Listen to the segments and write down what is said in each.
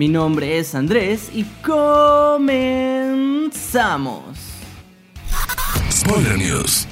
Mi nombre es Andrés y comenzamos. Spoiler News.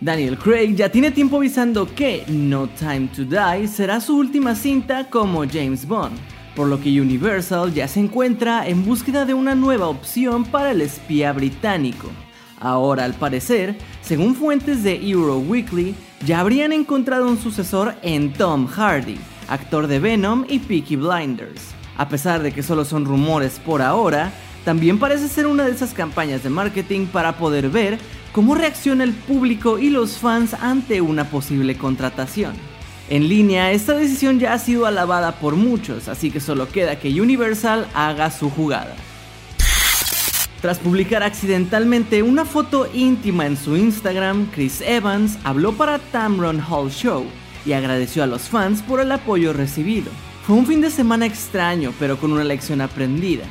Daniel Craig ya tiene tiempo avisando que No Time to Die será su última cinta como James Bond por lo que Universal ya se encuentra en búsqueda de una nueva opción para el espía británico. Ahora, al parecer, según fuentes de Euro Weekly, ya habrían encontrado un sucesor en Tom Hardy, actor de Venom y Peaky Blinders. A pesar de que solo son rumores por ahora, también parece ser una de esas campañas de marketing para poder ver cómo reacciona el público y los fans ante una posible contratación. En línea, esta decisión ya ha sido alabada por muchos, así que solo queda que Universal haga su jugada. Tras publicar accidentalmente una foto íntima en su Instagram, Chris Evans habló para Tamron Hall Show y agradeció a los fans por el apoyo recibido. Fue un fin de semana extraño, pero con una lección aprendida.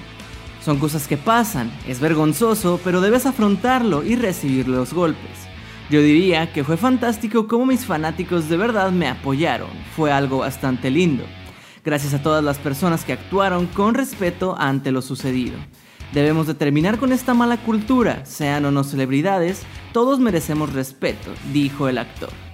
Son cosas que pasan, es vergonzoso, pero debes afrontarlo y recibir los golpes. Yo diría que fue fantástico como mis fanáticos de verdad me apoyaron, fue algo bastante lindo. Gracias a todas las personas que actuaron con respeto ante lo sucedido. Debemos de terminar con esta mala cultura, sean o no celebridades, todos merecemos respeto, dijo el actor.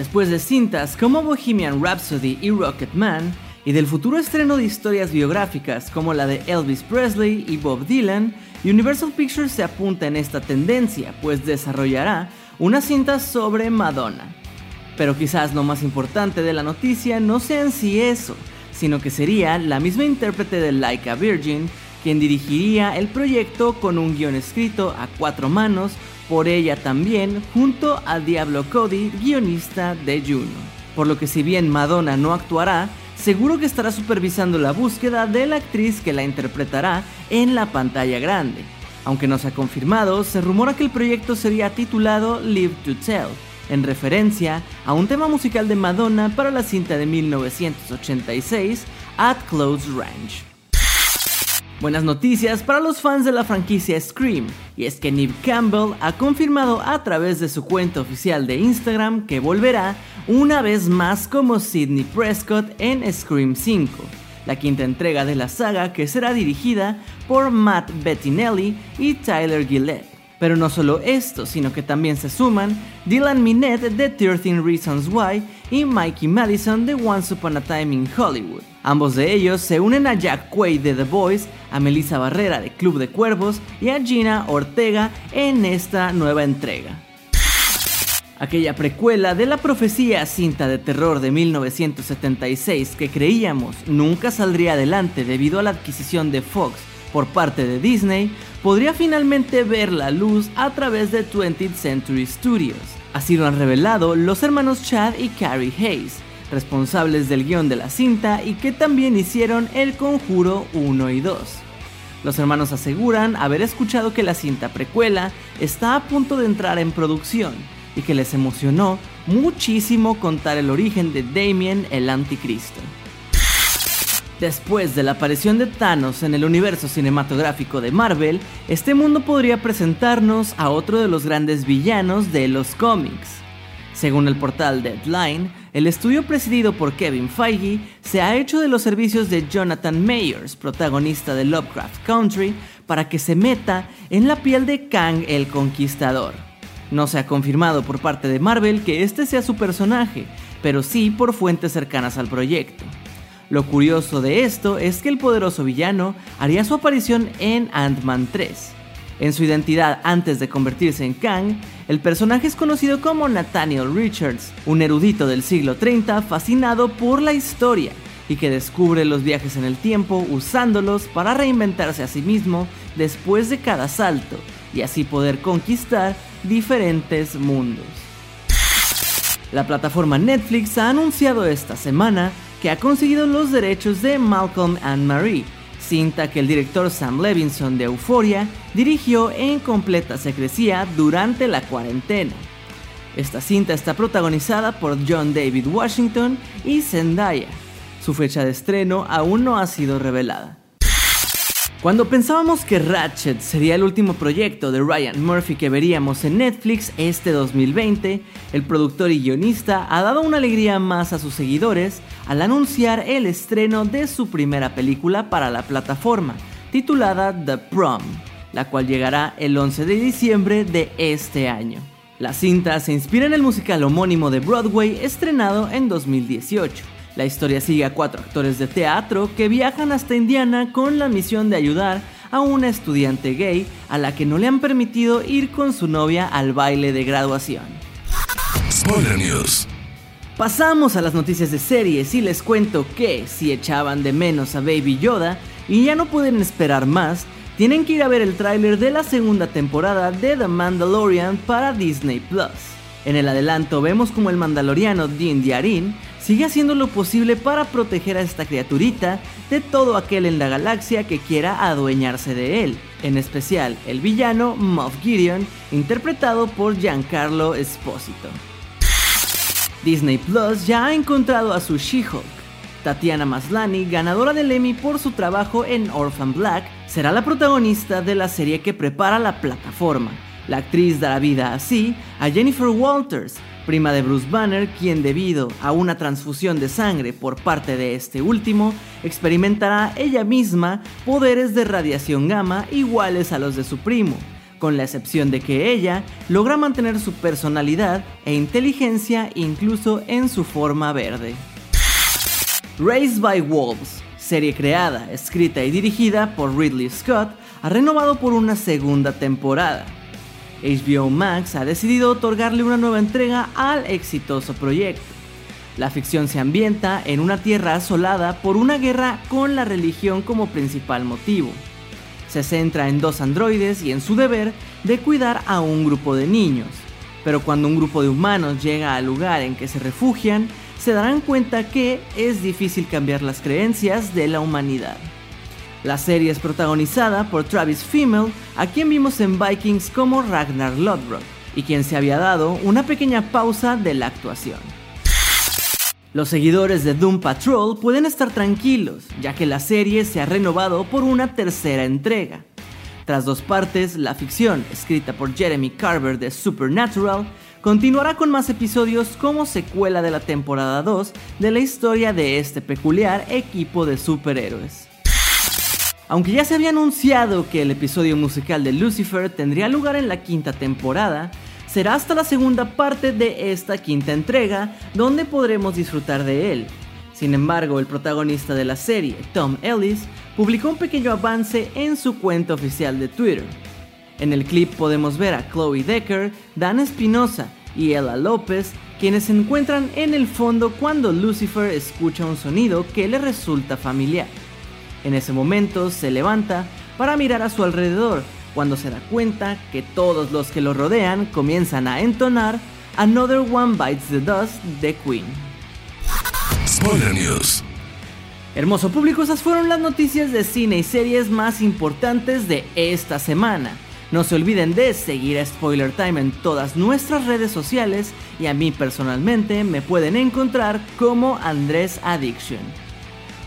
Después de cintas como Bohemian Rhapsody y Rocketman, y del futuro estreno de historias biográficas como la de Elvis Presley y Bob Dylan, Universal Pictures se apunta en esta tendencia, pues desarrollará una cinta sobre Madonna. Pero quizás lo más importante de la noticia no sea en sí eso, sino que sería la misma intérprete de Like a Virgin quien dirigiría el proyecto con un guion escrito a cuatro manos por ella también, junto a Diablo Cody, guionista de Juno. Por lo que si bien Madonna no actuará, seguro que estará supervisando la búsqueda de la actriz que la interpretará en la pantalla grande. Aunque no se ha confirmado, se rumora que el proyecto sería titulado Live to Tell, en referencia a un tema musical de Madonna para la cinta de 1986 At Close Range. Buenas noticias para los fans de la franquicia Scream, y es que Neve Campbell ha confirmado a través de su cuenta oficial de Instagram que volverá una vez más como Sidney Prescott en Scream 5, la quinta entrega de la saga que será dirigida por Matt Bettinelli y Tyler Gillette. Pero no solo esto, sino que también se suman Dylan Minette de 13 Reasons Why y Mikey Madison de Once Upon a Time in Hollywood. Ambos de ellos se unen a Jack Quaid de The Boys, a Melissa Barrera de Club de Cuervos y a Gina Ortega en esta nueva entrega. Aquella precuela de la profecía cinta de terror de 1976 que creíamos nunca saldría adelante debido a la adquisición de Fox por parte de Disney, podría finalmente ver la luz a través de 20th Century Studios. Así lo han revelado los hermanos Chad y Carrie Hayes, responsables del guion de la cinta y que también hicieron El Conjuro 1 y 2. Los hermanos aseguran haber escuchado que la cinta precuela está a punto de entrar en producción y que les emocionó muchísimo contar el origen de Damien el Anticristo. Después de la aparición de Thanos en el universo cinematográfico de Marvel, este mundo podría presentarnos a otro de los grandes villanos de los cómics. Según el portal Deadline, el estudio presidido por Kevin Feige se ha hecho de los servicios de Jonathan Mayers, protagonista de Lovecraft Country, para que se meta en la piel de Kang el Conquistador. No se ha confirmado por parte de Marvel que este sea su personaje, pero sí por fuentes cercanas al proyecto. Lo curioso de esto es que el poderoso villano haría su aparición en Ant-Man 3. En su identidad antes de convertirse en Kang, el personaje es conocido como Nathaniel Richards, un erudito del siglo 30 fascinado por la historia y que descubre los viajes en el tiempo usándolos para reinventarse a sí mismo después de cada salto y así poder conquistar diferentes mundos. La plataforma Netflix ha anunciado esta semana que ha conseguido los derechos de Malcolm and Marie, cinta que el director Sam Levinson de Euphoria dirigió en completa secrecía durante la cuarentena. Esta cinta está protagonizada por John David Washington y Zendaya. Su fecha de estreno aún no ha sido revelada. Cuando pensábamos que Ratchet sería el último proyecto de Ryan Murphy que veríamos en Netflix este 2020, el productor y guionista ha dado una alegría más a sus seguidores al anunciar el estreno de su primera película para la plataforma, titulada The Prom, la cual llegará el 11 de diciembre de este año. La cinta se inspira en el musical homónimo de Broadway estrenado en 2018. La historia sigue a cuatro actores de teatro que viajan hasta Indiana con la misión de ayudar a una estudiante gay a la que no le han permitido ir con su novia al baile de graduación. Spoiler News. Pasamos a las noticias de series y les cuento que si echaban de menos a Baby Yoda y ya no pueden esperar más, tienen que ir a ver el tráiler de la segunda temporada de The Mandalorian para Disney Plus. En el adelanto vemos como el mandaloriano Din Djarin sigue haciendo lo posible para proteger a esta criaturita de todo aquel en la galaxia que quiera adueñarse de él, en especial el villano Moff Gideon, interpretado por Giancarlo Esposito. Disney Plus ya ha encontrado a su She-Hulk. Tatiana Maslany, ganadora del Emmy por su trabajo en Orphan Black, será la protagonista de la serie que prepara la plataforma. La actriz dará vida así a Jennifer Walters, prima de Bruce Banner, quien debido a una transfusión de sangre por parte de este último, experimentará ella misma poderes de radiación gamma iguales a los de su primo, con la excepción de que ella logra mantener su personalidad e inteligencia incluso en su forma verde. Raised by Wolves, serie creada, escrita y dirigida por Ridley Scott, ha renovado por una segunda temporada. HBO Max ha decidido otorgarle una nueva entrega al exitoso proyecto. La ficción se ambienta en una tierra asolada por una guerra con la religión como principal motivo. Se centra en dos androides y en su deber de cuidar a un grupo de niños. Pero cuando un grupo de humanos llega al lugar en que se refugian, se darán cuenta que es difícil cambiar las creencias de la humanidad. La serie es protagonizada por Travis Fimmel, a quien vimos en Vikings como Ragnar Lodbrok, y quien se había dado una pequeña pausa de la actuación. Los seguidores de Doom Patrol pueden estar tranquilos, ya que la serie se ha renovado por una tercera entrega. Tras dos partes, la ficción, escrita por Jeremy Carver de Supernatural, continuará con más episodios como secuela de la temporada 2 de la historia de este peculiar equipo de superhéroes. Aunque ya se había anunciado que el episodio musical de Lucifer tendría lugar en la quinta temporada, será hasta la segunda parte de esta quinta entrega donde podremos disfrutar de él. Sin embargo, el protagonista de la serie, Tom Ellis, publicó un pequeño avance en su cuenta oficial de Twitter. En el clip podemos ver a Chloe Decker, Dan Espinosa y Ella López, quienes se encuentran en el fondo cuando Lucifer escucha un sonido que le resulta familiar. En ese momento se levanta para mirar a su alrededor, cuando se da cuenta que todos los que lo rodean comienzan a entonar Another One Bites the Dust de Queen. Spoiler News. Hermoso público, esas fueron las noticias de cine y series más importantes de esta semana. No se olviden de seguir a Spoiler Time en todas nuestras redes sociales y a mí personalmente me pueden encontrar como Andrés Addiction.